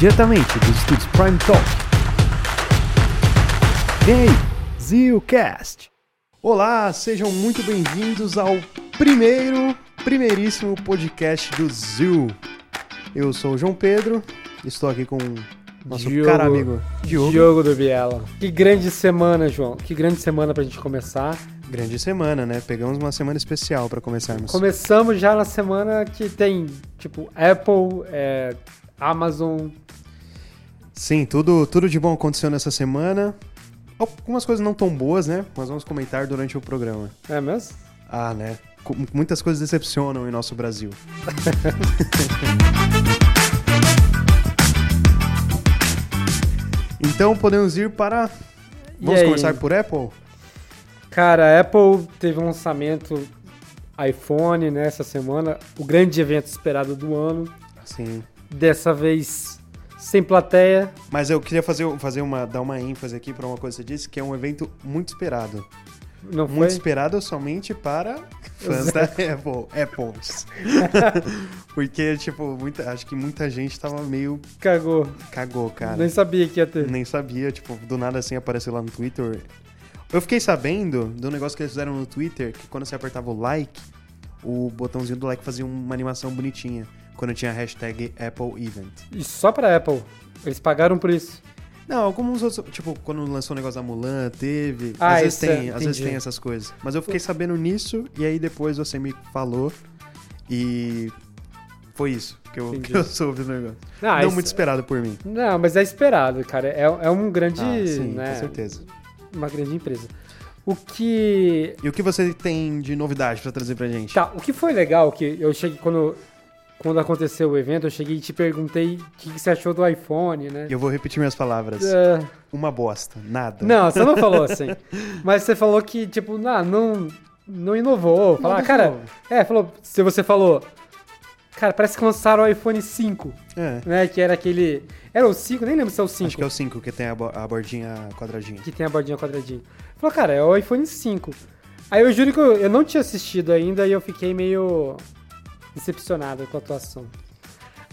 diretamente dos estúdios Prime Talk. Vem aí, ZilCast. Olá, sejam muito bem-vindos ao primeiro, primeiríssimo podcast do Zil. Eu sou o João Pedro, estou aqui com nosso Diogo- cara amigo Diogo. Diogo do Biela. Que grande semana, João. Que grande semana pra gente começar. Grande semana, né? Pegamos uma semana especial para começarmos. Começamos já na semana que tem, tipo, Apple, é, Amazon. Sim, tudo, tudo de bom aconteceu nessa semana. Algumas coisas não tão boas, né? Mas vamos comentar durante o programa. É mesmo? Ah, né? Co- Muitas coisas decepcionam em nosso Brasil. então podemos ir para. Vamos começar por Apple? Cara, a Apple teve um lançamento iPhone né, essa semana. O grande evento esperado do ano. Sim. Dessa vez sem plateia. Mas eu queria fazer, fazer uma, dar uma ênfase aqui para uma coisa que você disse, que é um evento muito esperado. Não foi? Muito esperado somente para fãs da Apple. Apples. Porque, tipo, muita, acho que muita gente tava meio Cagou. cagou, cara. Nem sabia que ia ter. Nem sabia, tipo, do nada assim apareceu lá no Twitter. Eu fiquei sabendo do negócio que eles fizeram no Twitter, que quando você apertava o like, o botãozinho do like fazia uma animação bonitinha. Quando tinha a hashtag Apple Event. E só pra Apple. Eles pagaram por isso. Não, alguns outros, tipo, quando lançou o negócio da Mulan, teve. Ah, às vezes é, tem, às vezes tem essas coisas. Mas eu fiquei sabendo nisso e aí depois você me falou e foi isso que eu, que eu soube do negócio. Não, Não muito esperado por mim. Não, mas é esperado, cara. É, é um grande. Ah, sim, né, com certeza. Uma grande empresa. O que. E o que você tem de novidade pra trazer pra gente? Tá, o que foi legal, que eu cheguei quando. Quando aconteceu o evento, eu cheguei e te perguntei o que, que você achou do iPhone, né? Eu vou repetir minhas palavras. É, Uma bosta, nada. não, você não falou assim. Mas você falou que, tipo, não, não, não inovou. Não, Falar, mas cara, não. é, falou, se você falou, cara, parece que lançaram o iPhone 5, É. né? Que era aquele. Era o 5, nem lembro se é o 5. Acho que é o 5 que tem a, bo- a bordinha quadradinha. que tem a bordinha quadradinha. Falou, cara, é o iPhone 5. Aí eu juro que eu, eu não tinha assistido ainda e eu fiquei meio decepcionado com a atuação.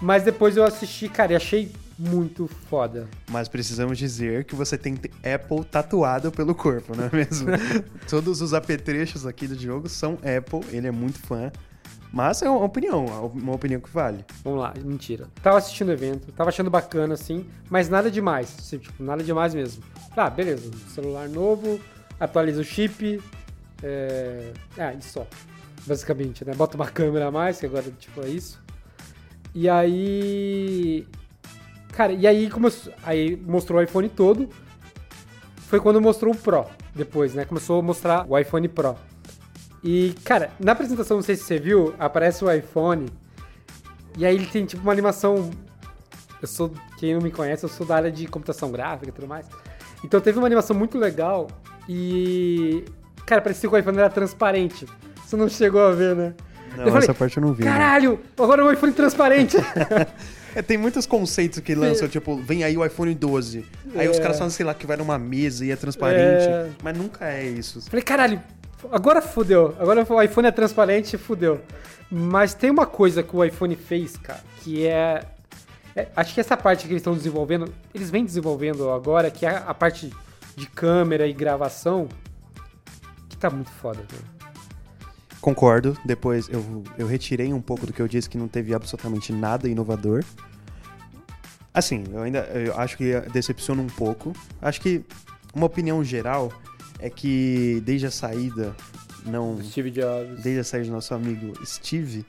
Mas depois eu assisti, cara, e achei muito foda. Mas precisamos dizer que você tem Apple tatuado pelo corpo, não é mesmo? Todos os apetrechos aqui do jogo são Apple, ele é muito fã. Mas é uma opinião, uma opinião que vale. Vamos lá, mentira. Tava assistindo o evento, tava achando bacana, assim, mas nada demais. assim, Tipo, nada demais mesmo. Ah, beleza, celular novo, atualiza o chip. É... Ah, e só. Basicamente, né? Bota uma câmera a mais, que agora, tipo, é isso. E aí. Cara, e aí começou. Aí mostrou o iPhone todo. Foi quando mostrou o Pro. Depois, né? Começou a mostrar o iPhone Pro. E, cara, na apresentação, não sei se você viu, aparece o iPhone. E aí ele tem tipo uma animação. Eu sou. Quem não me conhece, eu sou da área de computação gráfica e tudo mais. Então teve uma animação muito legal. E. Cara, parecia que o iPhone era transparente. Você não chegou a ver, né? Não, Eu falei, essa parte eu não vi. né? Caralho! Agora é um iPhone transparente! É, tem muitos conceitos que lançam, tipo, vem aí o iPhone 12. Aí É. os caras falam, sei lá, que vai numa mesa e é transparente. É. Mas nunca é isso. Falei, caralho, agora fudeu. Agora o iPhone é transparente e fudeu. Mas tem uma coisa que o iPhone fez, cara, que é, é- Acho que essa parte que eles estão desenvolvendo, eles vêm desenvolvendo agora, que é a parte de câmera e gravação, que tá muito foda, velho. Concordo. Depois eu, eu retirei um pouco do que eu disse que não teve absolutamente nada inovador. Assim, eu ainda eu acho que decepciona um pouco. Acho que uma opinião geral é que desde a saída, não. Steve Jobs. Desde a saída do nosso amigo Steve,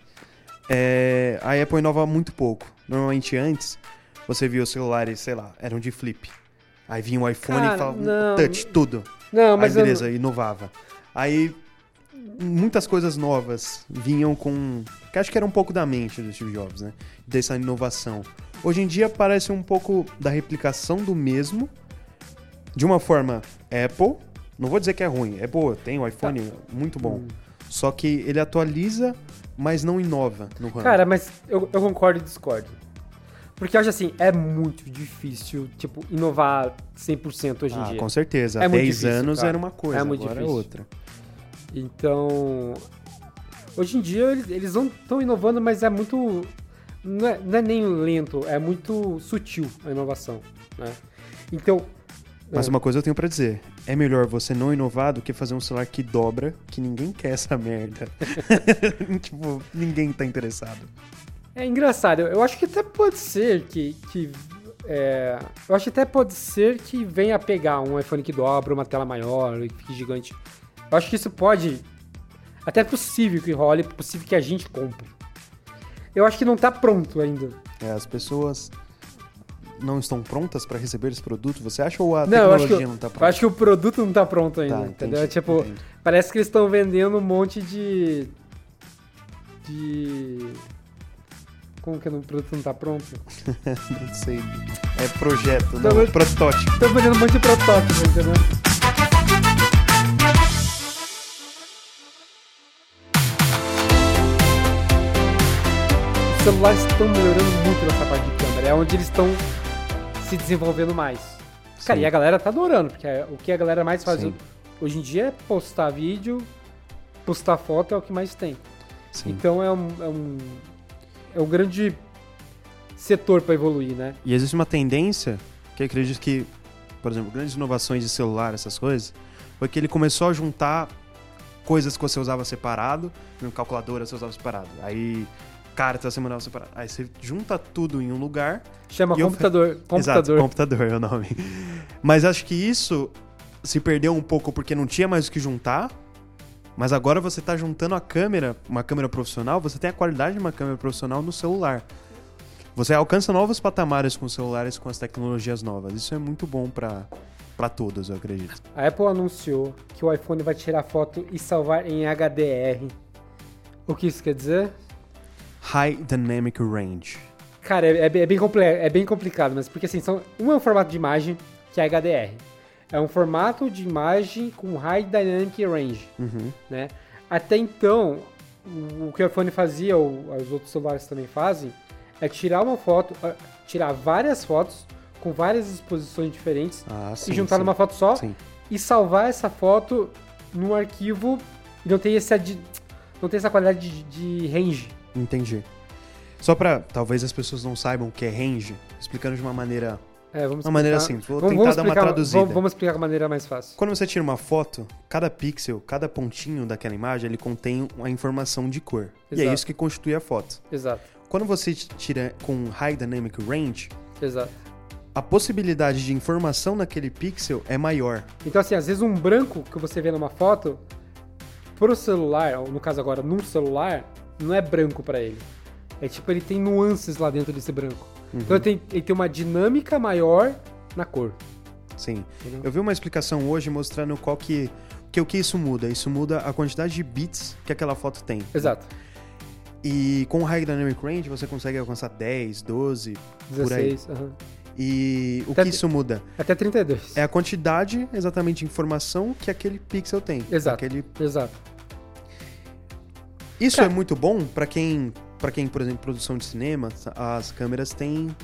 é, a Apple inova muito pouco. Normalmente antes, você via os celulares, sei lá, eram de flip. Aí vinha o iPhone Cara, e falava não. touch, tudo. Não, mas Aí beleza, inovava. Aí muitas coisas novas vinham com. Que acho que era um pouco da mente do Steve Jobs, né? Dessa inovação. Hoje em dia parece um pouco da replicação do mesmo, de uma forma Apple. Não vou dizer que é ruim, é boa, tem o iPhone muito bom. Hum. Só que ele atualiza, mas não inova no ramo. Cara, mas eu, eu concordo e discordo. Porque eu acho assim, é muito difícil, tipo, inovar 100% hoje em ah, dia. com certeza. É Há muito 10 difícil, anos cara. era uma coisa, É muito agora é difícil. outra. Então, hoje em dia eles, não estão inovando, mas é muito não é, não é nem lento, é muito sutil a inovação, né? Então, Mas É. uma coisa eu tenho pra dizer. É melhor você não inovar do que fazer um celular que dobra, que ninguém quer essa merda. tipo, ninguém tá interessado. É engraçado, eu acho que até pode ser que. que é, eu acho que até pode ser que venha a pegar um iPhone que dobra, uma tela maior, e fique gigante. Eu acho que isso pode. Até é possível que role, é possível que a gente compre. Eu acho que não tá pronto ainda. É, as pessoas não estão prontas pra receber esse produto, você acha? Ou a Não, eu acho, tecnologia que, não tá eu pronta? acho que o produto não tá pronto ainda, Tá, entendeu? entendi, tipo, entendi. parece que eles estão vendendo um monte de. De. Como que o produto não tá pronto? Não sei. É projeto, Não, não, protótipo. Estão vendendo um monte de protótipo, entendeu? Celulares estão melhorando muito nessa parte de câmera. É onde eles estão se desenvolvendo mais. Cara, Sim. e a galera tá adorando, porque é- o que a galera mais faz Sim. hoje em dia é postar vídeo, postar foto é o que mais tem. Sim. Então é um, é um, é um grande setor para evoluir, né? E existe uma tendência que eu acredito que, por exemplo, grandes inovações de celular, essas coisas, foi que ele começou a juntar coisas que você usava separado, no calculadora você usava separado. Aí carta você mandava separado. Aí você junta tudo em um lugar. Chama E eu- computador. Computador. Exato, computador é o nome. Mas acho que isso se perdeu um pouco porque não tinha mais o que juntar. Mas agora você tá juntando a câmera, uma câmera profissional, você tem a qualidade de uma câmera profissional no celular. Você alcança novos patamares com os celulares com as tecnologias novas. Isso é muito bom pra para todos, eu acredito. A Apple anunciou que o iPhone vai tirar foto e salvar em HDR. O que isso quer dizer? High Dynamic Range. Cara, é, é bem- é bem, é bem complicado, mas porque assim, são, um é um formato de imagem, que é HDR. É um formato de imagem com High Dynamic Range, Uhum. né? Até então, o, que o iPhone fazia, ou os outros celulares também fazem, é tirar uma foto, ah, tirar várias fotos com várias exposições diferentes Ah, sim. e juntar sim. numa foto só Sim. e salvar essa foto num arquivo e não ter, esse adi- não essa qualidade de, de range. Entendi. Só pra talvez as pessoas não saibam o que é range, explicando de uma maneira, É, vamos uma maneira simples. Vou vamos- tentar vamos dar uma traduzida. Vamos, vamos explicar de maneira mais fácil. Quando você tira uma foto, cada pixel, cada pontinho daquela imagem, ele contém uma informação de cor. E é Exato. isso que constitui a foto. Exato, Quando você tira com High Dynamic Range, exato. a possibilidade de informação naquele pixel é maior. Então, assim, às vezes um branco que você vê numa foto, pro celular, ou no caso agora, num celular, não é branco pra ele. É tipo, ele tem nuances lá dentro desse branco. Uhum. Então ele tem, ele tem uma dinâmica maior na cor. Sim. Entendeu? Eu vi uma explicação hoje mostrando qual que, que o que isso muda. Isso muda a quantidade de bits que aquela foto tem. Exato. E com o High Dynamic Range você consegue alcançar 10, 12, por aí. 16. E o Até que isso muda? até 32. É a quantidade exatamente de informação que aquele pixel tem. Exato. Aquele... Exato. Isso Cara- é muito bom pra quem, para quem, por exemplo, produção de cinema, as câmeras têm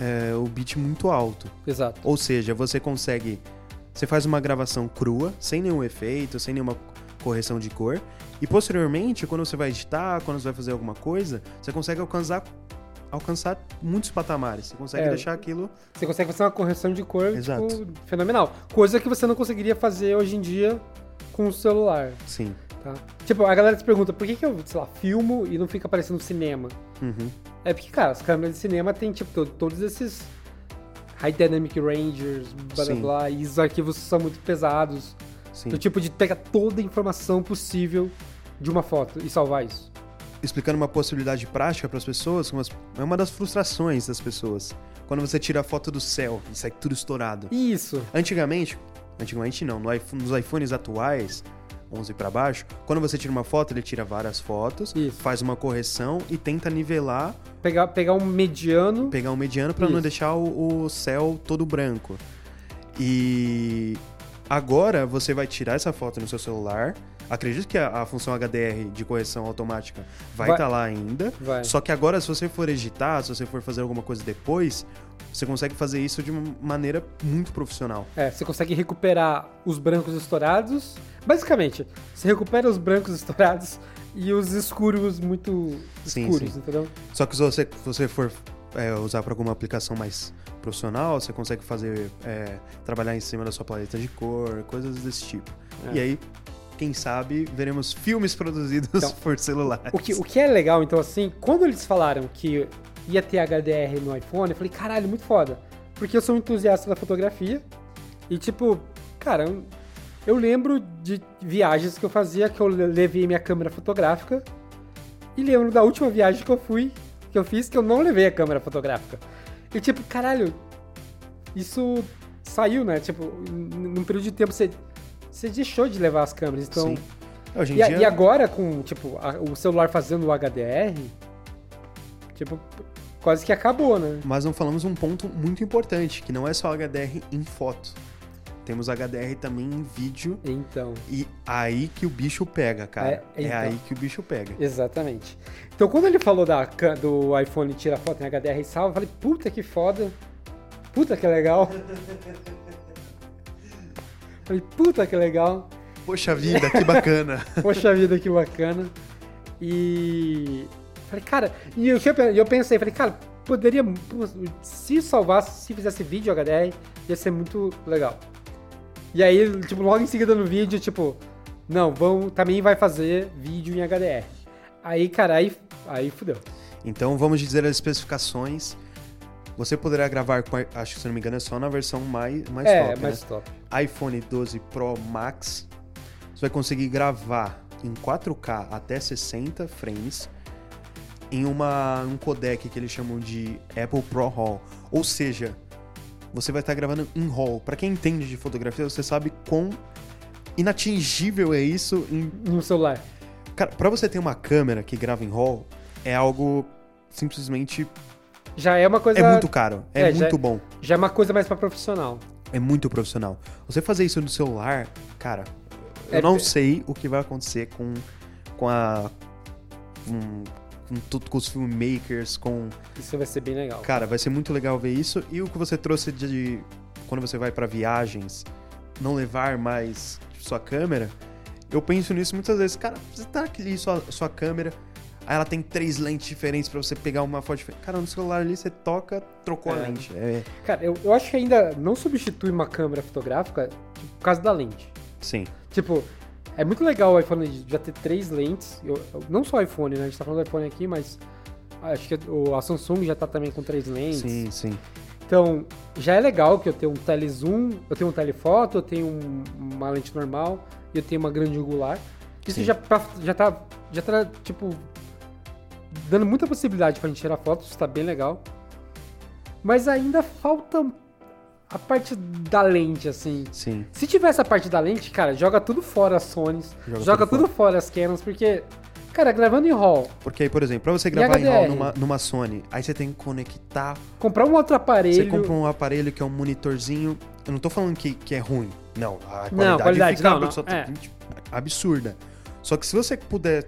é, o bit muito alto. Exato. Ou seja, você consegue. Você faz uma gravação crua, sem nenhum efeito, sem nenhuma correção de cor. E posteriormente, quando você vai editar, quando você vai fazer alguma coisa, você consegue alcançar, alcançar muitos patamares. Você consegue É. deixar aquilo. Você consegue fazer uma correção de cor Exato. tipo, fenomenal. Coisa que você não conseguiria fazer hoje em dia com o celular. Sim. Tá? Tipo, a galera se pergunta por que, que eu, sei lá, filmo e não fica aparecendo cinema? Uhum. É porque, cara, as câmeras de cinema tem, tipo, to- todos esses High Dynamic Rangers, blá blá blá, e os arquivos são muito pesados. Sim. Do tipo de pegar toda a informação possível de uma foto e salvar isso. Explicando uma possibilidade prática para as pessoas, é uma das frustrações das pessoas. Quando você tira a foto do céu e sai tudo estourado. Isso. Antigamente, antigamente não, no iPhone- nos iPhones atuais, 11 para baixo, quando você tira uma foto, ele tira várias fotos, Isso. faz uma correção e tenta nivelar, Pegar, pegar um mediano. pegar um mediano para não deixar o, o céu todo branco. E agora você vai tirar essa foto no seu celular, Acredito que a, a função HDR de correção automática vai estar lá ainda. Vai. Só que agora, se você for editar, se você for fazer alguma coisa depois, você consegue fazer isso de uma maneira muito profissional. É, você consegue recuperar os brancos estourados. Basicamente, você recupera os brancos estourados e os escuros muito Sim, escuros, sim. entendeu? Só que se você, você for é, usar para alguma aplicação mais profissional, você consegue fazer é, trabalhar em cima da sua paleta de cor, coisas desse tipo. É. E aí, quem sabe, veremos filmes produzidos Então, por celulares. O que, o que é legal, então, assim, quando eles falaram que ia ter HDR no iPhone, eu falei, caralho, muito foda. Porque eu sou um entusiasta da fotografia e, tipo, cara, eu- lembro de viagens que eu fazia que eu le- levei minha câmera fotográfica e lembro da última viagem que eu fui, que eu fiz, que eu não levei a câmera fotográfica. E, tipo, caralho, isso saiu, né? Tipo, num período de tempo você, você deixou de levar as câmeras, então... Sim. Hoje em E, dia, e agora, com, tipo, a- o celular fazendo o HDR, tipo, quase que acabou, né? mas não falamos um ponto muito importante, que não é só HDR em foto. Temos HDR também em vídeo Então, e aí que o bicho pega, cara. É, É, então. aí que o bicho pega. exatamente. Então, quando ele falou da, do iPhone tira foto em HDR e salva, eu falei, puta que foda. Puta que legal. falei, puta que legal. Poxa vida, que bacana. Poxa vida, que bacana. E. Falei, cara, e eu, eu pensei, falei, cara, poderia. Se salvasse, se fizesse vídeo HDR, ia ser muito legal. E aí, tipo, logo em seguida no vídeo, tipo, não, vão, também vai fazer vídeo em HDR. Aí, cara, aí, aí fudeu. Então vamos dizer as especificações. Você poderá gravar, com, acho que se não me engano, é só na versão mais, mais é, top, mais né? top. iPhone 12 Pro Max. Você vai conseguir gravar em 4K até 60 frames em uma, um codec que eles chamam de Apple Pro RAW. Ou seja, você vai estar gravando em RAW. Para quem entende de fotografia, você sabe quão inatingível é isso em No celular. Cara, pra você ter uma câmera que grava em RAW, é algo simplesmente. Já é uma coisa. É muito caro. É, É, já- muito bom. Já é uma coisa mais pra profissional. É muito profissional. Você fazer isso no celular, cara, eu É não sei o que vai acontecer com, com a. Com, com tudo, com os filmmakers, com. Isso vai ser bem legal. Cara, vai ser muito legal ver isso. E o que você trouxe de. Quando você vai pra viagens, não levar mais sua câmera. Eu penso nisso muitas vezes. Cara, você tá aqui sua, sua câmera. Aí ela tem três lentes diferentes pra você pegar uma foto diferente. Cara, no celular ali você toca, trocou a É. lente. É, Cara, eu, eu acho que ainda não substitui uma câmera fotográfica tipo, por causa da lente. sim. Tipo, é muito legal o iPhone já ter três lentes. Eu- eu- não só o iPhone, né? A gente tá falando do iPhone aqui, mas acho que o- a Samsung já tá também com três lentes. Sim, sim. Então, já é legal que eu tenho um telezoom, eu tenho um telefoto, eu tenho um- uma lente normal e eu tenho uma grande angular. Isso Sim. já, já tá, já tá, tipo, dando muita possibilidade pra gente tirar fotos, isso tá bem legal. Mas ainda falta a parte da lente, assim. Sim. Se tivesse a parte da lente, cara, joga tudo fora as Sonys, Joga joga, tudo tudo, fora. as Canons, porque, cara, gravando em RAW, Porque aí, por exemplo, pra você gravar em? RAW numa, numa Sony, aí você tem que conectar. comprar um outro aparelho. Você compra um aparelho que é um monitorzinho. Eu não tô falando que, que é ruim. Não, a qualidade, qualidade, fica não, não, absolutamente absurda. Só que se você puder.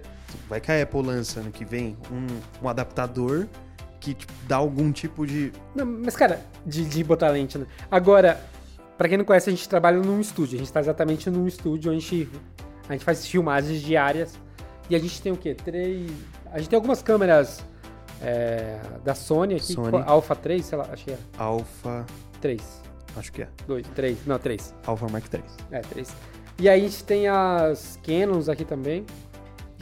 Vai que a Apple lança ano que vem um, um adaptador que tipo, dá algum tipo de. Não, mas, cara, de, de botar lente, né? Agora, pra quem não conhece, a gente trabalha num estúdio. A gente tá exatamente num estúdio onde a gente, a gente faz filmagens diárias. E a gente tem o quê? Três. A gente tem algumas câmeras é, da Sony aqui, Sony. qual- Alpha 3, sei lá, acho que é. Alpha. 3. Acho que é. 2, 3. Não, 3. Alpha Mark III. É, 3. E aí a gente tem as Canons aqui também.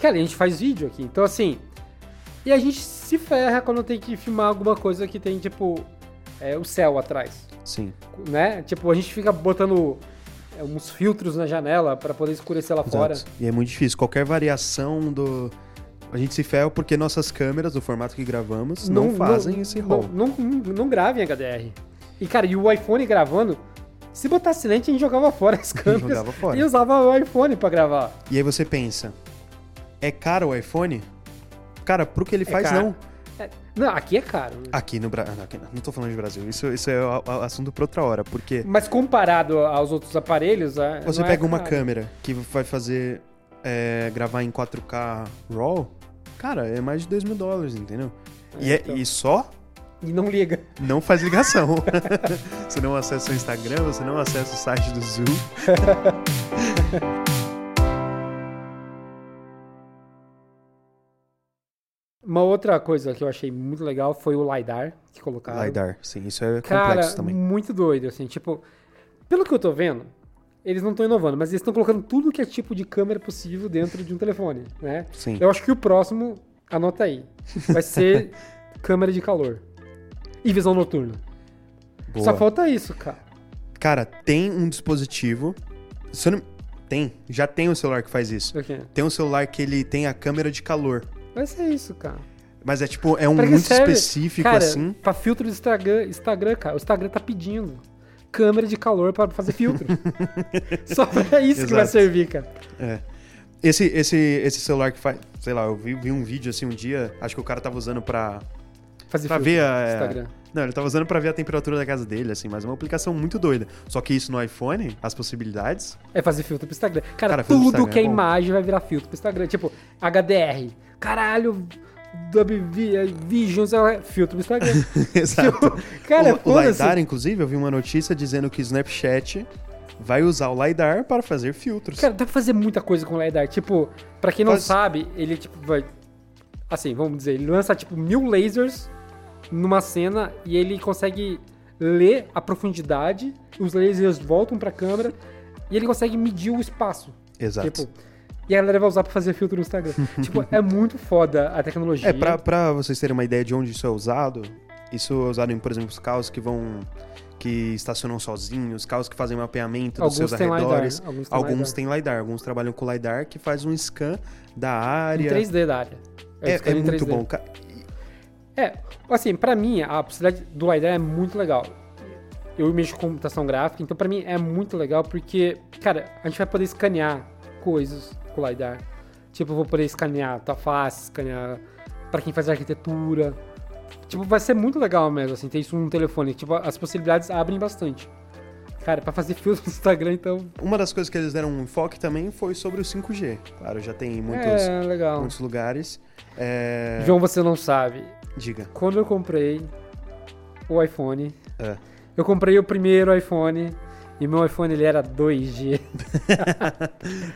Cara, a gente faz vídeo aqui. Então, assim. E a gente se ferra quando tem que filmar alguma coisa que tem, tipo, é, o céu atrás. Sim. Né? Tipo, a gente fica botando é, uns filtros na janela pra poder escurecer lá fora. Exato. E é muito difícil. Qualquer variação do. A gente se ferra porque nossas câmeras, do formato que gravamos, não, fazem esse não, RAW. não, não, não grava em HDR. E, cara, e o iPhone gravando, se botasse lente, a gente jogava fora as câmeras. Jogava fora. E usava o iPhone pra gravar. E aí você pensa, é caro o iPhone? Cara, pro que ele faz, caro. não. É, não, aqui é caro. Né? Aqui no Brasil. Não tô falando de Brasil. Isso, isso é o- o assunto pra outra hora. Porque Mas comparado aos outros aparelhos, é, você não é pega uma caro. câmera que vai fazer é, gravar em 4K RAW, cara, é mais de 2 mil dólares, entendeu? E, é- então. e só E não liga. não faz ligação. você não acessa o Instagram, você não acessa o site do Zoom. Uma outra coisa que eu achei muito legal foi o LiDAR que colocaram. LiDAR, sim, isso é Cara, complexo também. muito doido, assim, tipo, pelo que eu tô vendo, eles não estão inovando, mas eles estão colocando tudo que é tipo de câmera possível dentro de um telefone, né? Sim. Eu acho que o próximo, anota aí, vai ser câmera de calor e visão noturna. Boa. Só falta isso, cara. Cara, tem um dispositivo. Não... Tem, já tem um celular que faz isso. O quê? Tem um celular que ele tem a câmera de calor. Vai ser isso, cara. Mas é tipo, é um Pra muito serve? específico cara, assim. Pra filtro do Instagram, Instagram, cara. O Instagram tá pedindo câmera de calor pra fazer filtro. Só pra isso que vai Exato. servir, cara. É. Esse, esse, esse celular que faz. Sei lá, eu vi, vi um vídeo assim um dia, acho que o cara tava usando pra. Fazer Pra filtro ver a- Instagram. Não, ele tava usando pra ver a temperatura da casa dele, assim, mas é uma aplicação muito doida. Só que isso no iPhone, as possibilidades. É fazer filtro pro Instagram. Cara, Cara, tudo Instagram que é é imagem vai virar filtro pro Instagram. Tipo, HDR. Caralho, WV, Visions é filtro pro Instagram. Exato. Cara, o, o. LiDAR, inclusive, eu vi uma notícia dizendo que o Snapchat vai usar o LiDAR para fazer filtros. Cara, dá pra fazer muita coisa com o LiDAR. Tipo, pra quem não Faz- sabe, ele, tipo, vai... Assim, vamos dizer, ele lança, tipo, mil lasers numa cena e ele consegue ler a profundidade, os lasers voltam pra câmera e ele consegue medir o espaço. Exato. Tipo, e a galera vai usar pra fazer filtro no Instagram. tipo, é muito foda a tecnologia. É, pra, pra vocês terem uma ideia de onde isso é usado, isso é usado em, por exemplo, os carros que vão. que estacionam sozinhos, carros que fazem mapeamento dos seus Alguns têm LiDAR. arredores. Alguns têm Alguns LiDAR. LiDAR, alguns trabalham com LiDAR que faz um scan da área. Em 3D da área. É, é em muito 3D. bom. É, assim, pra mim, a possibilidade do LiDAR é muito legal. Eu mexo com computação gráfica, então pra mim é muito legal porque, cara, a gente vai poder escanear coisas o LiDAR. Tipo, eu vou poder escanear tua face, escanear pra quem faz arquitetura. Tipo, vai ser muito legal mesmo, assim, ter isso num telefone. Tipo, as possibilidades abrem bastante. Cara, pra fazer filtro no Instagram, então... Uma das coisas que eles deram um enfoque também foi sobre o 5G. Claro, já tem em muitos, é, muitos lugares. É, João, você não sabe. Diga. Quando eu comprei o iPhone, É. eu comprei o primeiro iPhone e meu iPhone ele era 2G.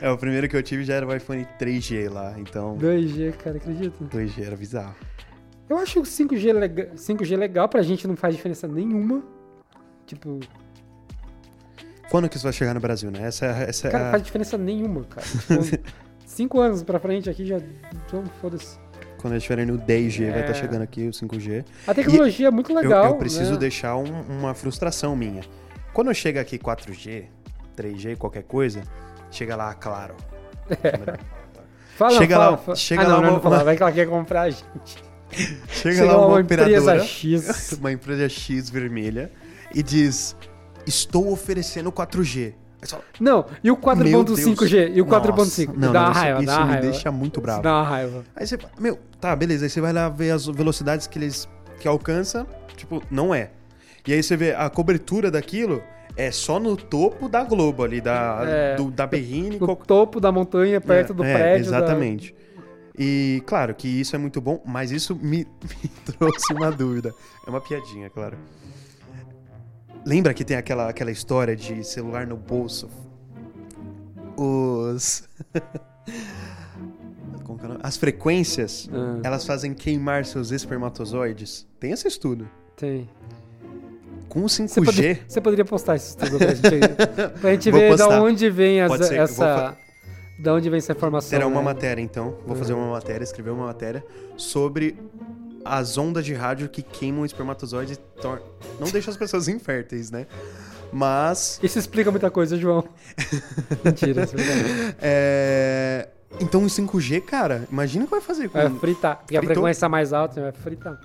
É, o primeiro que eu tive já era o iPhone 3G lá, então 2G, cara, acredita? 2G era bizarro. Eu acho o 5G, lega 5G legal pra gente, não faz diferença nenhuma. Tipo, Quando que isso vai chegar no Brasil, né? Essa, é- essa é cara, a- faz diferença nenhuma, cara. Tipo, cinco anos pra frente aqui já. Então, foda-se. Quando eles estiverem no 10G, vai É. estar chegando aqui o 5G. A tecnologia é muito Eu- legal. eu, preciso né? deixar um- uma frustração minha. Quando chega aqui 4G, 3G, qualquer coisa, chega lá, claro. Fala, chega fala, lá- fala. chega ah, lá não, uma- não, não fala, uma- vai que ela quer comprar a gente. Chega, Chega lá uma, uma operadora, empresa X. uma empresa X vermelha, e diz: Estou oferecendo 4G. Aí você fala, Não, e o Meu 4.5G? E o Nossa. 4.5? Não, dá não, uma isso- raiva, isso dá uma me raiva. deixa muito bravo. Dá uma raiva. Aí você fala, meu, tá, beleza. Aí você vai lá ver as velocidades que eles que alcança, tipo, não é. E aí você vê a cobertura daquilo é só no topo da Globo ali, da, É. do- da Berrine. No qual- topo da montanha, perto É, do é, prédio. da- Exatamente. E claro que isso é muito bom, mas isso me, me trouxe uma dúvida. É uma piadinha, claro. Lembra que tem aquela, aquela história de celular no bolso? Os. É? As frequências, Ah, elas fazem queimar seus espermatozoides. Tem esse estudo. tem. Com o Você 5G. poderia, você poderia postar isso tudo pra gente, pra gente ver da onde vem essa, Pode ser essa da onde vem essa informação. Terá uma né? matéria, então. Vou fazer uma matéria, escrever uma matéria sobre as ondas de rádio que queimam o espermatozoide e tor- não deixam as pessoas inférteis, né? Mas. Isso explica muita coisa, João. Mentira, isso é. É... Então o 5G, cara, imagina o que vai fazer com. Vai fritar. Porque a Fritou? frequência mais alta vai fritar.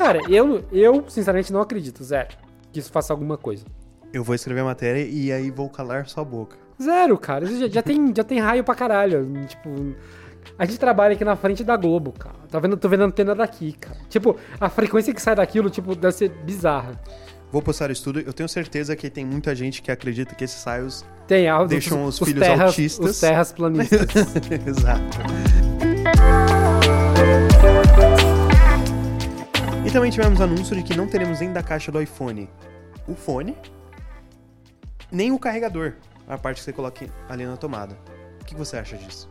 Cara, eu, eu sinceramente não acredito, zero, que isso faça alguma coisa. Eu vou escrever a matéria e aí vou calar sua boca. Zero, cara. Já, já tem, já tem raio pra caralho. Tipo, a gente trabalha aqui na frente da Globo, cara. Tá vendo, tô vendo a antena daqui, cara. Tipo, a frequência que sai daquilo, tipo, deve ser bizarra. Vou postar isso tudo. Eu tenho certeza que tem muita gente que acredita que esses saios Tem áudio. Deixam os filhos autistas. Os terras planistas. Exato. E também tivemos anúncio de que não teremos nem da caixa do iPhone o fone, nem o carregador, a parte que você coloca ali na tomada. O que você acha disso?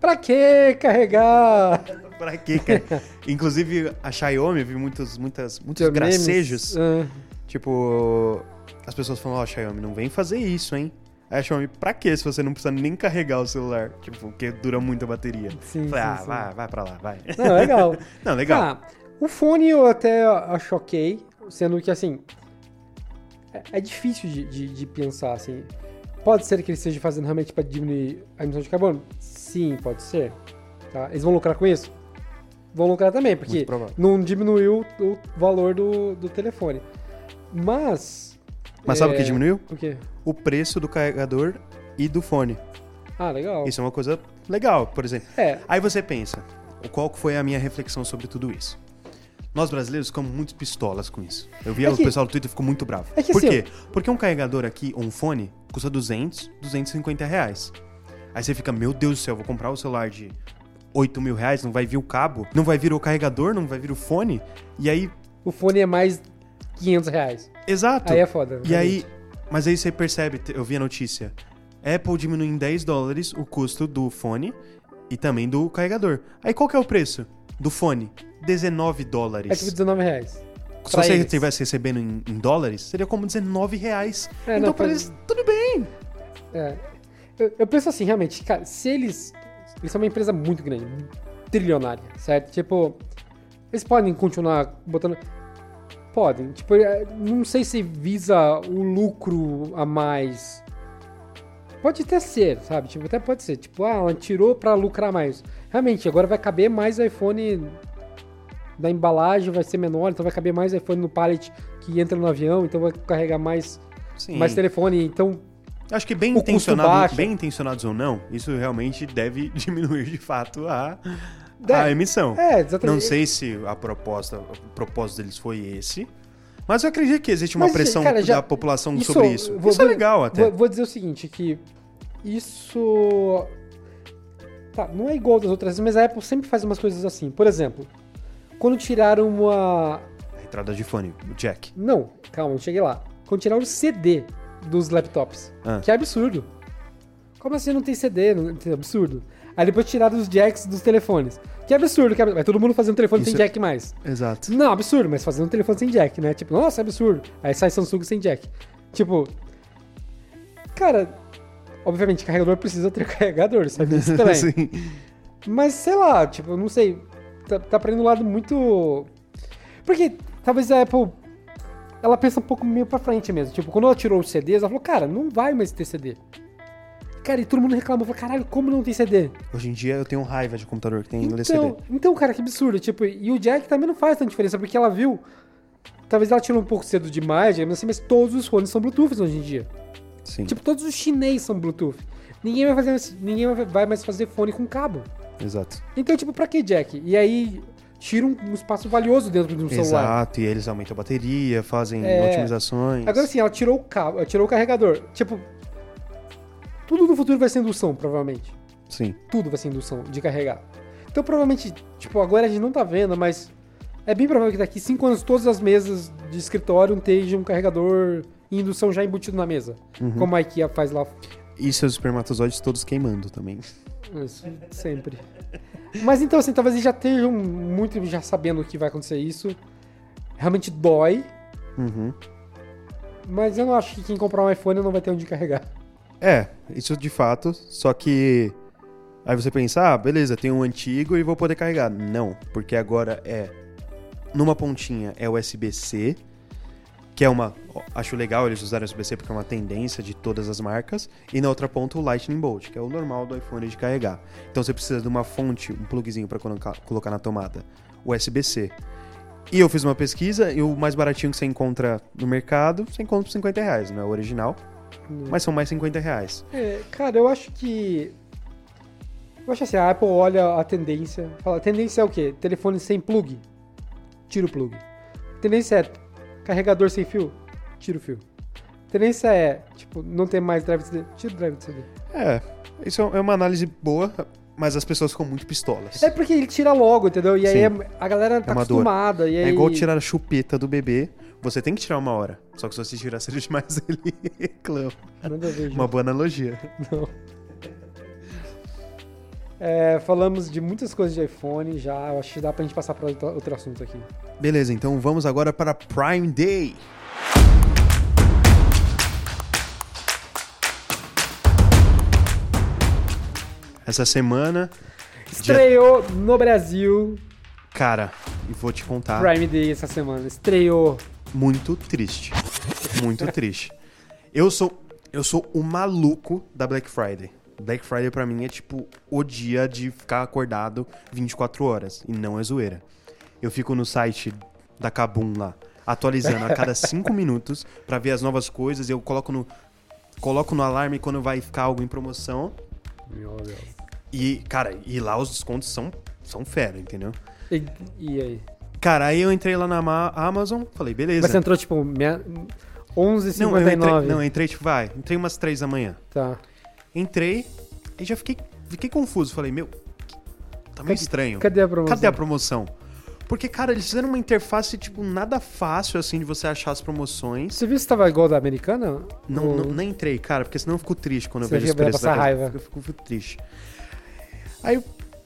pra que carregar? pra quê, cara? Inclusive, a Xiaomi, eu vi muitos, muitas, muitos gracejos. Ah, Tipo, as pessoas falam, ó, Xiaomi, não vem fazer isso, hein? Aí a Xiaomi, pra quê se você não precisa nem carregar o celular? Tipo, porque dura muito a bateria. sim, Falei, sim, ah, sim. vai, vai pra lá, vai. Não, legal. Não, legal. Ah, o fone eu até acho ok, sendo que assim. É, é difícil de, de, de pensar assim. Pode ser que ele esteja fazendo realmente para diminuir a emissão de carbono? Sim, pode ser. Tá? Eles vão lucrar com isso? Vão lucrar também, porque não diminuiu o valor do, do telefone. Mas. Mas sabe o que é, diminuiu? O quê? O preço do carregador e do fone. Ah, legal. Isso é uma coisa legal, por exemplo. É, Aí você pensa, qual foi a minha reflexão sobre tudo isso? Nós brasileiros ficamos muito pistolas com isso. Eu vi É o que- pessoal do Twitter ficou muito bravo. É que Por assim, quê? Porque um carregador aqui, ou um fone, custa 200, 250 reais. Aí você fica, meu Deus do céu, vou comprar o celular de 8 mil reais, não vai vir o cabo, não vai vir o carregador, não vai vir o fone. E aí, o fone é mais 500 reais. exato. Aí é foda. E aí, mas aí você percebe, eu vi a notícia, Apple diminui em 10 dólares o custo do fone e também do carregador. Aí qual que é o preço do fone? 19 dólares. É tipo 19 reais. Se pra você eles. estivesse recebendo em, em dólares, seria como 19 reais. É, então não, pra pra- eles, tudo bem. É. Eu, eu penso assim, realmente, cara, se eles. Eles são uma empresa muito grande, trilionária, certo? Tipo, eles podem continuar botando. Podem. Tipo, é, não sei se visa o lucro a mais. Pode até ser, sabe? Tipo, até pode ser. Tipo, ah, ela tirou pra lucrar mais. Realmente, agora vai caber mais iPhone da embalagem, vai ser menor, então vai caber mais iPhone no pallet que entra no avião, então vai carregar mais, Sim. mais telefone. Então, Acho que bem intencionado, bem intencionados ou não, isso realmente deve diminuir de fato a, a Deve. emissão. é, exatamente. Não sei se a proposta, o propósito deles foi esse, mas eu acredito que existe uma Mas, pressão cara, já- da população isso- sobre isso. vou- isso é legal até. Vou, vou dizer o seguinte, que isso... Tá, não é igual das outras, mas a Apple sempre faz umas coisas assim. Por exemplo, quando tiraram uma... Entrada de fone, o jack. Não, calma, não cheguei lá. Quando tiraram o CD dos laptops, Ah. que é absurdo. Como assim não tem CD? Não, é absurdo. Aí depois tiraram os jacks dos telefones. Que absurdo, que absurdo. Vai todo mundo fazendo telefone Isso sem é- jack mais. Exato. Não, absurdo, mas fazendo um telefone sem jack, né? Tipo, nossa, é absurdo. Aí sai Samsung sem jack. Tipo, cara, obviamente carregador precisa ter carregador, sabe isso também. Sim. Mas sei lá, tipo, não sei, tá, tá pra ir no lado muito. Porque talvez a Apple ela pensa um pouco meio pra frente mesmo. Tipo, quando ela tirou os CDs, ela falou, cara, não vai mais ter CD. Cara, e todo mundo reclamou, falou, caralho, como não tem CD? Hoje em dia eu tenho raiva de computador que tem Então, LCD. então, cara, que absurdo. Tipo, e o Jack também não faz tanta diferença, porque ela viu. Talvez ela tirou um pouco cedo demais, mas assim, mas todos os fones são Bluetooth hoje em dia. Sim, Tipo, todos os chineses são Bluetooth. Ninguém vai, fazer, ninguém vai- mais fazer fone com cabo. exato. Então, tipo, pra que Jack? E aí tira um, espaço valioso dentro de um celular. Exato, e eles aumentam a bateria, fazem É. otimizações. Agora sim, ela tirou o cabo, ela tirou o carregador. Tipo, tudo no futuro vai ser indução, provavelmente. Sim, Tudo vai ser indução de carregar. Então, provavelmente, tipo, agora a gente não tá vendo, mas é bem provável que daqui 5 anos todas as mesas de escritório estejam um carregador e indução já embutido na mesa. Uhum. Como a IKEA faz lá. e seus espermatozoides todos queimando também. Isso, sempre. Mas então, assim, talvez eles já estejam muito já sabendo que vai acontecer isso. Realmente dói, Uhum. mas eu não acho que quem comprar um iPhone não vai ter onde carregar. É, isso de fato, só que aí você pensa, ah, beleza, tem um antigo e vou poder carregar. Não, porque agora é numa pontinha é USB-C, que é uma, acho legal eles usarem USB-C porque é uma tendência de todas as marcas, e na outra ponta o Lightning Bolt, que é o normal do iPhone de carregar. Então você precisa de uma fonte, um plugzinho para colocar, colocar na tomada, USB-C. E eu fiz uma pesquisa e o mais baratinho que você encontra no mercado, você encontra por 50 reais, não é o original, mas são mais 50 reais. É, cara, eu acho que. Eu acho assim, a Apple olha a tendência. Fala, a tendência é o quê? Telefone sem plug? Tira o plug. A tendência é carregador sem fio? tira o fio. A tendência é, tipo, não ter mais drive CD, tira o drive CD. É, isso é uma análise boa, mas as pessoas ficam muito pistolas. É porque ele tira logo, entendeu? E aí Sim. é- a galera tá uma dor. acostumada. E aí... É igual tirar a chupeta do bebê. Você tem que tirar uma hora. Só que se você tirar cedo demais, ele reclama. Nada a ver, gente. Uma boa analogia. Não. É, falamos de muitas coisas de iPhone já. Eu acho que dá pra gente passar pra outro, assunto aqui. Beleza, então vamos agora para Prime Day. Essa semana, Estreou no Brasil cara, e vou te contar, Prime Day essa semana. Estreou. Muito triste. Muito triste. Eu sou eu sou o maluco da Black Friday. Black Friday pra mim é tipo o dia de ficar acordado 24 horas e não é zoeira. Eu fico no site da Kabum lá, atualizando a cada 5 minutos pra ver as novas coisas, eu coloco no coloco no alarme quando vai ficar algo em promoção. Meu Deus. E, cara, e lá os descontos são são fera, entendeu? E, e aí? Cara, aí eu entrei lá na Ma- Amazon, falei, beleza. Mas você entrou tipo meia- Não, eu 11h59. entrei, não, eu entrei, tipo, vai, entrei umas 3 da manhã. Tá. Entrei e já fiquei, fiquei confuso. Falei, meu, tá meio estranho. Cadê a promoção? Cadê a promoção? Porque, cara, eles fizeram uma interface, tipo, nada fácil, assim, de você achar as promoções. Você viu se tava igual da americana? Não, Ou- não- nem entrei, cara, porque senão eu fico triste quando eu Você vejo os preços. passar raiva. Eu fico, fico triste. Aí eu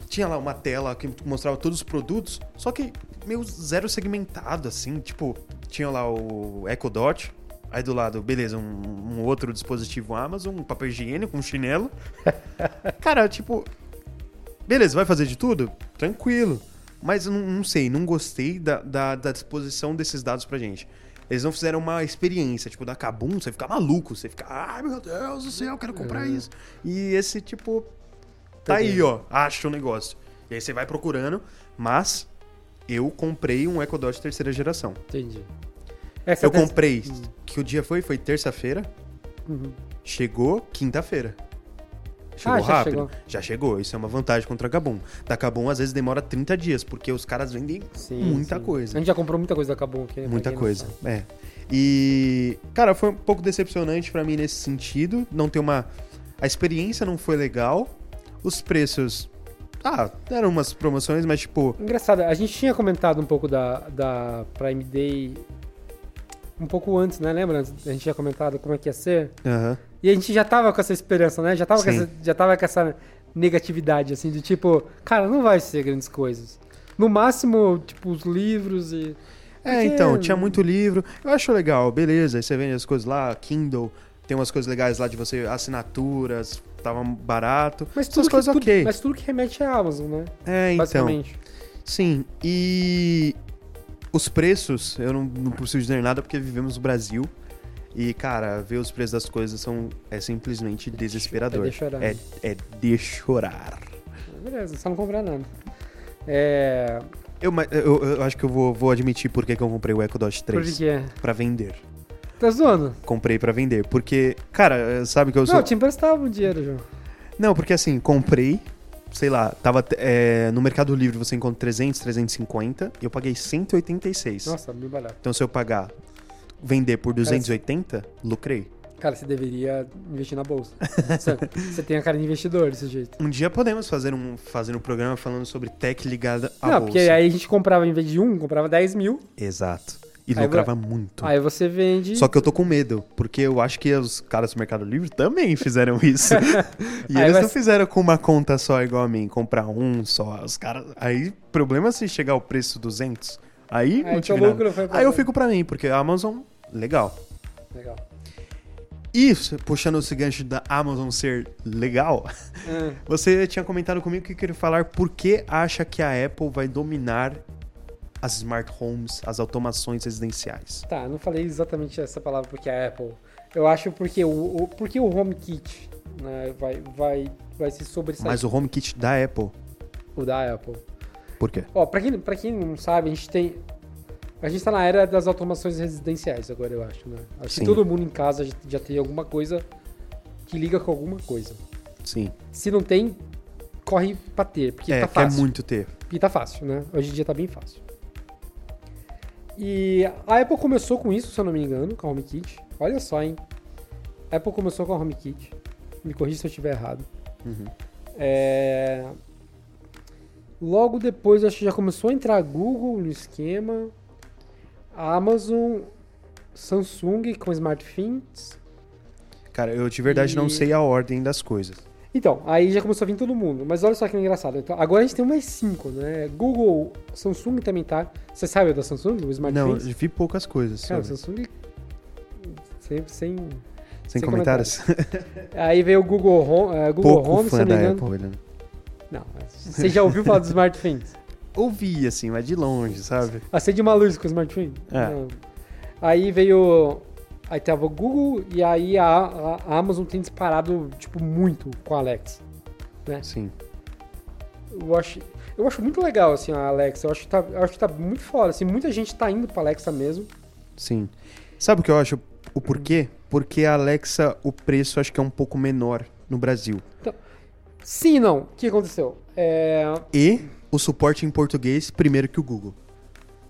tinha lá uma tela que mostrava todos os produtos, só que meio zero segmentado, assim. Tipo, tinha lá o Echo Dot, aí do lado, beleza, um, um outro dispositivo Amazon, um papel higiênico, um chinelo. Cara, tipo, beleza, vai fazer de tudo? Tranquilo. Mas eu não, não sei, não gostei da, da, da disposição desses dados pra gente. Eles não fizeram uma experiência, tipo, da Kabum, você fica maluco, você fica, ai meu Deus do céu, eu quero comprar Uhum. isso. E esse, tipo, tá aí, ó, acha o negócio. E aí você vai procurando, mas eu comprei um Echo Dot terceira geração. Entendi. Essa Eu tem- comprei, que o dia foi? Foi terça-feira, Uhum. chegou quinta-feira. Chegou Ah, já rápido. chegou. Já chegou, isso é uma vantagem contra a Kabum. Da Kabum, às vezes, demora 30 dias, porque os caras vendem Sim, muita sim. coisa. A gente já comprou muita coisa da Kabum aqui. né, Muita coisa, é. E, cara, foi um pouco decepcionante pra mim nesse sentido. Não ter uma. A experiência não foi legal. Os preços. Ah, deram umas promoções, mas tipo. Engraçado, a gente tinha comentado um pouco da, da Prime Day um pouco antes, né? Lembra? A gente tinha comentado como é que ia ser. aham. E a gente já tava com essa esperança, né? Já tava, com essa, já tava com essa negatividade, assim, de tipo, cara, não vai ser grandes coisas. No máximo, tipo, os livros e. É, Porque- então, tinha muito livro. Eu acho legal, beleza. Aí você vende as coisas lá, Kindle. Tem umas coisas legais lá de você, assinaturas, tava barato. Mas Essas tudo, que, coisas tudo- ok. mas tudo que remete à Amazon, né? É, então. Sim, e os preços, eu não, não preciso dizer nada porque vivemos no Brasil. E, cara, ver os preços das coisas são, é simplesmente desesperador. É de chorar. É, é de chorar. Beleza, só não comprar nada. É. Eu, eu, eu acho que eu vou, vou admitir por que eu comprei o Echo Dot Por 3. que é? Pra vender. Tá zoando? Comprei pra vender. Porque, cara, sabe que eu Não, sou. eu te emprestava o dinheiro, João. Não, porque assim, comprei, sei lá, tava é, no Mercado Livre você encontra 300, 350 e eu paguei 186. Nossa, bem barato. Então se eu pagar, vender por 280, lucrei. Cara, você deveria investir na bolsa. você, tem a cara de investidor desse jeito. Um dia podemos fazer um, fazer um programa falando sobre tech ligada à não, bolsa. porque aí a gente comprava, em vez de um, comprava 10 mil. Exato. E Aí lucrava muito. Aí você vende. Só que eu tô com medo, porque eu acho que os caras do Mercado Livre também fizeram isso. e Aí eles vai não fizeram com uma conta só igual a mim, comprar um só. Os caras. Aí, problema é se chegar o preço 200. Aí, Aí não tive nada. lucro Aí eu fico pra mim, porque a Amazon, legal. Legal. E, puxando esse gancho da Amazon ser legal, Ah, você tinha comentado comigo que queria falar por que acha que a Apple vai dominar as smart homes, as automações residenciais. tá, eu não falei exatamente essa palavra porque é Apple. Eu acho porque o, o, porque o HomeKit né, vai, vai, vai se sobressair. Mas o HomeKit da Apple, O da Apple. por quê? Ó, pra quem, pra quem não sabe, a gente tem. A gente tá na era das automações residenciais agora, eu acho, né? Acho Sim. que todo mundo em casa já, tem alguma coisa que liga com alguma coisa. Sim. Se não tem, corre pra ter, porque é, tá quer fácil. muito ter. E tá fácil, né? Hoje em dia tá bem fácil. E a Apple começou com isso, se eu não me engano, com a HomeKit. Olha só, hein? A Apple começou com a HomeKit. Me corrija se eu estiver errado. Uhum. É... Logo depois, acho que já começou a entrar a Google no esquema. A Amazon, Samsung com SmartThings. Cara, eu de verdade não E- sei a ordem das coisas. Então, aí já começou a vir todo mundo. Mas olha só que engraçado. Então, agora a gente tem mais cinco, né? Google, Samsung também tá. Você sabe da Samsung, o Não, SmartThings? eu vi poucas coisas. Cara, sobre. Samsung. Sempre sem. Sem sem comentários. Aí veio o Google Home, eh, Google Pouco Home se fã eu não me engano. Apple, né? Não, você já ouviu falar do SmartThings? Ouvi, assim, mas de longe, sabe? Acende uma luz com o SmartThings? É. Não. Aí veio. Aí tava o Google e aí a, a- Amazon tem disparado, tipo, muito com a Alexa. Sim. Eu acho, eu acho muito legal, assim, a Alexa. Eu acho que tá, eu acho que tá muito foda. Assim, muita gente tá indo pra Alexa mesmo. Sim. Sabe o que eu acho? O porquê? Porque a Alexa, o preço acho que é um pouco menor no Brasil. Sim e não. O que aconteceu? É, E o suporte em português primeiro que o Google.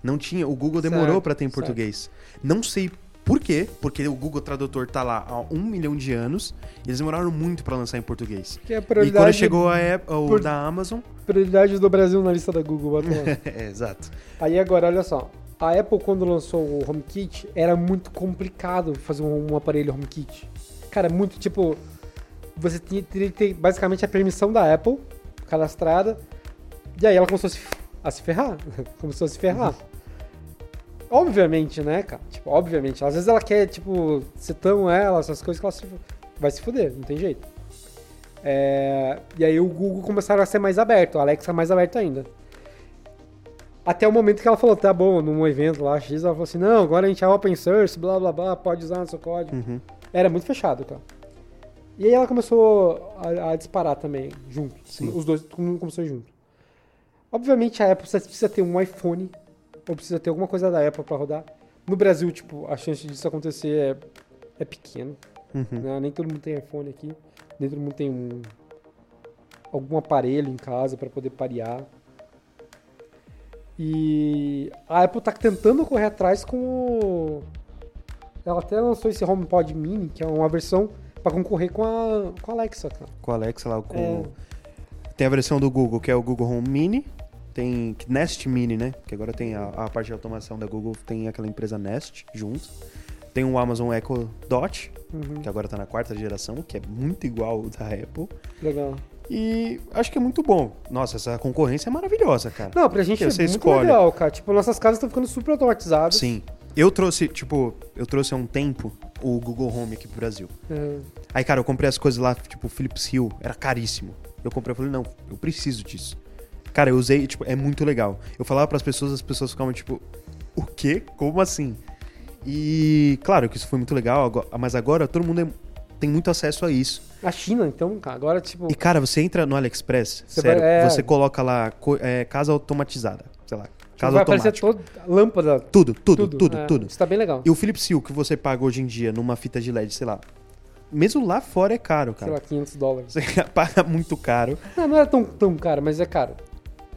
Não tinha, o Google demorou pra ter em certo. português. Não sei por quê, porque o Google Tradutor tá lá há um milhão de anos e eles demoraram muito pra lançar em português. que é a E prioridade, quando chegou a Apple, o por- da Amazon. prioridade do Brasil na lista da Google. é, exato. Aí agora, olha só. A Apple, quando lançou o HomeKit, era muito complicado fazer um, um aparelho HomeKit. Cara, é muito tipo. Você teria que ter basicamente a permissão da Apple cadastrada. E aí ela começou a se, a se ferrar. começou a se ferrar. Obviamente, né, cara? Tipo, obviamente. Às vezes ela quer, tipo, ser tão ela, essas coisas que ela se- vai se fuder, não tem jeito. É, e aí o Google começaram a ser mais aberto, a Alexa mais aberto ainda. Até o momento que ela falou, tá bom, num evento lá, X, ela falou assim, não, agora a gente é open source, blá blá blá, pode usar no seu código. Uhum. Era muito fechado, cara. E aí ela começou a, a disparar também, junto. Sim. Os dois, todo mundo começou junto. Obviamente a Apple precisa ter um iPhone, ou precisa ter alguma coisa da Apple pra rodar. No Brasil, tipo, a chance disso acontecer é, é pequena. Uhum. né? Nem todo mundo tem iPhone aqui. Nem todo mundo tem um, algum aparelho em casa para poder parear. E a Apple tá tentando correr atrás com o... Ela até lançou esse HomePod Mini, que é uma versão para concorrer com a, com a Alexa, cara. Com a Alexa lá, com... É. Tem a versão do Google, que é o Google Home Mini. Tem Nest Mini, né? Que agora tem a, a parte de automação da Google, tem aquela empresa Nest junto. Tem o Amazon Echo Dot, Uhum, que agora tá na quarta geração, que é muito igual ao da Apple. legal. E acho que é muito bom. Nossa, essa concorrência é maravilhosa, cara. Não, pra gente é você muito escolhe. legal, cara. Tipo, nossas casas estão ficando super automatizadas. Sim. Eu trouxe, tipo, eu trouxe há um tempo o Google Home aqui pro Brasil. É, Aí, cara, eu comprei as coisas lá, tipo, Philips Hue, era caríssimo. Eu comprei, eu falei, não, eu preciso disso. Cara, eu usei, tipo, é muito legal. Eu falava pras pessoas, as pessoas ficavam, tipo, o quê? Como assim? E, claro que isso foi muito legal, mas agora todo mundo é- tem muito acesso a isso. A China, então, agora, tipo... E, cara, você entra no AliExpress, Você sério, vai- é. você coloca lá, é, casa automatizada, sei lá, casa vai aparecer automática. toda lâmpada, Tudo, tudo, tudo, é, tudo. Isso tá bem legal. E o Philips Hue que você paga hoje em dia numa fita de LED, sei lá, mesmo lá fora é caro, Sei cara. lá, 500 dólares. Você paga muito caro. Não, não é tão, tão caro, mas é caro.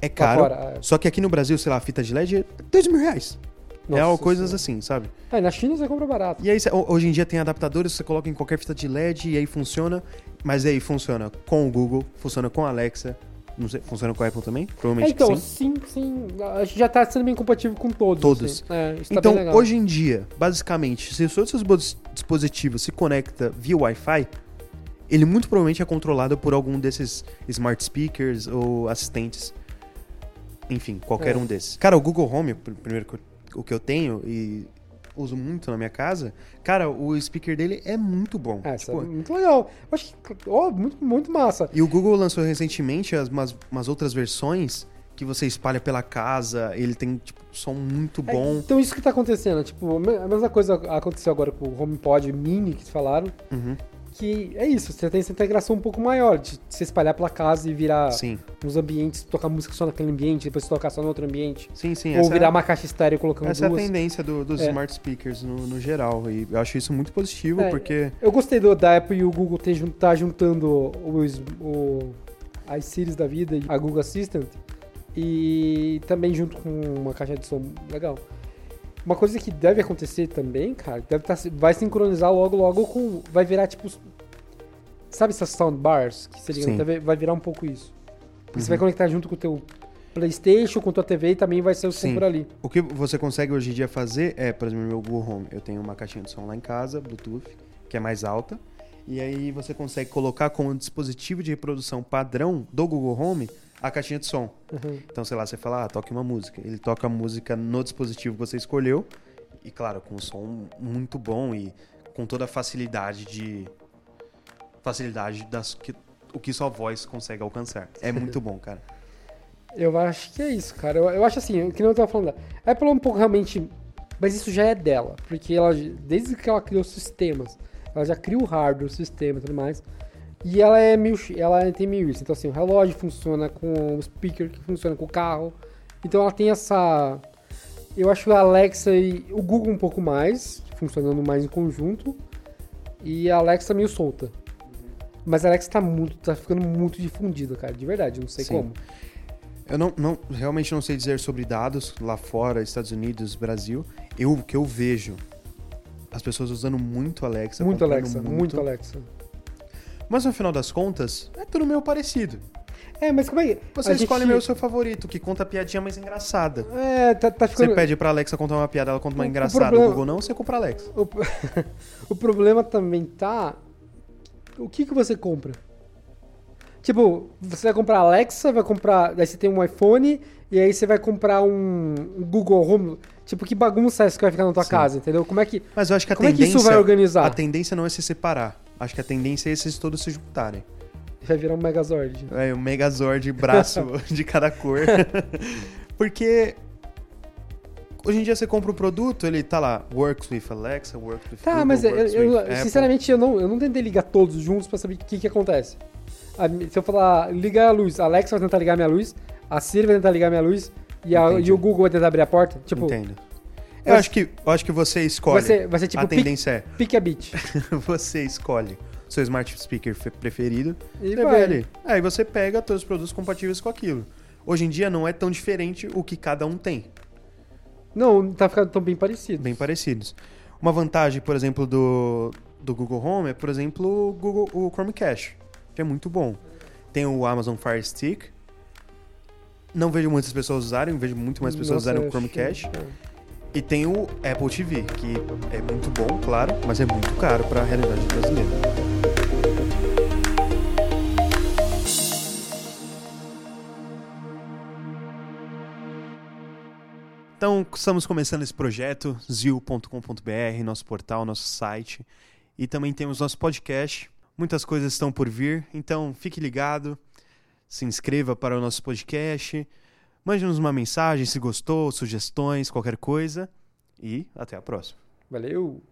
É caro. fora, é. Só que aqui no Brasil, sei lá, a fita de LED é 2 mil reais. é Nossa algo, coisas Senhora. assim, sabe? E na China você compra barato. E aí, hoje em dia tem adaptadores, você coloca em qualquer fita de LED e aí funciona. Mas aí funciona com o Google, funciona com a Alexa. Não sei, funciona com a Apple também? É, Provavelmente então, sim. sim, sim. A gente já tá sendo bem compatível com todos. Todos. assim. É, isso tá Então, hoje em dia, basicamente, se o seu dispo- dispositivo se conecta via Wi-Fi, ele muito provavelmente é controlado por algum desses smart speakers ou assistentes. Enfim, qualquer É. um desses. Cara, o Google Home, pr- primeiro que eu- o que eu tenho e uso muito na minha casa, cara, o speaker dele é muito bom. É, Tipo, é muito legal. Eu acho que, ó, muito, muito massa. E o Google lançou recentemente as, umas, umas outras versões que você espalha pela casa, ele tem tipo, som muito É, bom. então isso que tá acontecendo, tipo, a mesma coisa aconteceu agora com o HomePod Mini que falaram, Uhum, que é isso, você tem essa integração um pouco maior, de se espalhar pela casa e virar Sim, uns ambientes, tocar música só naquele ambiente, depois tocar só no outro ambiente. sim, sim. ou essa virar é- uma caixa estéreo colocando Essa é a duas. tendência do- dos É. smart speakers no, no geral. E eu acho isso muito positivo, É, porque. Eu gostei do, da Apple e o Google ter jun- tá juntando os, o, as Series da vida e a Google Assistant e também junto com uma caixa de som legal. Uma coisa que deve acontecer também, cara, deve tá, vai sincronizar logo, logo com. Vai virar tipo. Sabe essas soundbars que você liga Sim. na TV? Vai virar um pouco isso. Porque Uhum. Você vai conectar junto com o teu PlayStation, com a tua TV e também vai ser o som Sim. por ali. O que você consegue hoje em dia fazer é, por exemplo, no meu Google Home, eu tenho uma caixinha de som lá em casa, Bluetooth, que é mais alta. E aí você consegue colocar como dispositivo de reprodução padrão do Google Home a caixinha de som. Uhum. Então, sei lá, você fala, ah, toque uma música. Ele toca a música no dispositivo que você escolheu. E claro, com um som muito bom e com toda a facilidade de. Facilidade das que, o que sua voz consegue alcançar. É muito bom, cara. Eu acho que é isso, cara. Eu, eu acho assim, que não eu tava falando. A Apple é um pouco realmente. Mas isso já é dela. Porque ela, desde que ela criou sistemas, ela já cria o hardware, o sistema e tudo mais. E ela é meio. Ela tem meio isso. Então, assim, o relógio funciona com o speaker, que funciona com o carro. Então ela tem essa. Eu acho a Alexa e o Google um pouco mais, funcionando mais em conjunto. E a Alexa meio solta. Mas Alexa tá muito. tá ficando muito difundida, cara. De verdade, não sei Sim. como. Eu não, não- realmente não sei dizer sobre dados lá fora, Estados Unidos, Brasil. Eu, o que eu vejo, as pessoas usando muito Alexa. Muito Alexa, muito Alexa. Mas no final das contas, é tudo meio parecido. É, mas como é que. Você escolhe gente- meio o seu favorito, que conta a piadinha mais engraçada. É, tá, tá Você ficando. pede pra Alexa contar uma piada, ela conta uma O- o engraçada. problema- O Google não, você compra Alexa. O, o problema também tá. O que, que você compra? Tipo, você vai comprar Alexa, vai comprar. Daí você tem um iPhone, e aí você vai comprar um, um Google Home. Tipo, que bagunça é essa que vai ficar na tua Sim. casa, entendeu? Como é que. Mas eu acho que a Como é que tendência. isso vai organizar? A tendência não é se separar. Acho que a tendência é esses todos se juntarem. Vai virar um Megazord. É, o Megazord, braço de cada cor. Porque hoje em dia você compra o produto, ele tá lá, works with Alexa, works with Tá, Google, mas eu, works eu- Apple. sinceramente eu não, eu não tentei ligar todos juntos pra saber o que, que acontece. A se eu falar ligar a luz, a Alexa vai tentar ligar minha luz, a Siri vai tentar ligar minha luz e, a- e o Google vai tentar abrir a porta. Tipo, Entendo. Eu acho, que, eu acho que você escolhe. vai ser, vai ser tipo a pick, tendência é, pick a bit. você escolhe seu smart speaker fe- preferido E vai. ali. Aí você pega todos os produtos compatíveis com aquilo. Hoje em dia não é tão diferente o que cada um tem. Não, tá ficando tão bem parecido. bem parecidos. Uma vantagem, por exemplo, do, do Google Home é, por exemplo, o, Google, o Chromecast, que é muito bom. Tem o Amazon Fire Stick. Não vejo muitas pessoas usarem, vejo muito mais pessoas Nossa, usarem o Chromecast. é. E tem o Apple TV, que é muito bom, claro, mas é muito caro para a realidade brasileira. Então, estamos começando esse projeto, zil.com.br, nosso portal, nosso site. E também temos nosso podcast. Muitas coisas estão por vir, então fique ligado, se inscreva para o nosso podcast, mande-nos uma mensagem se gostou, sugestões, qualquer coisa. E até a próxima. Valeu!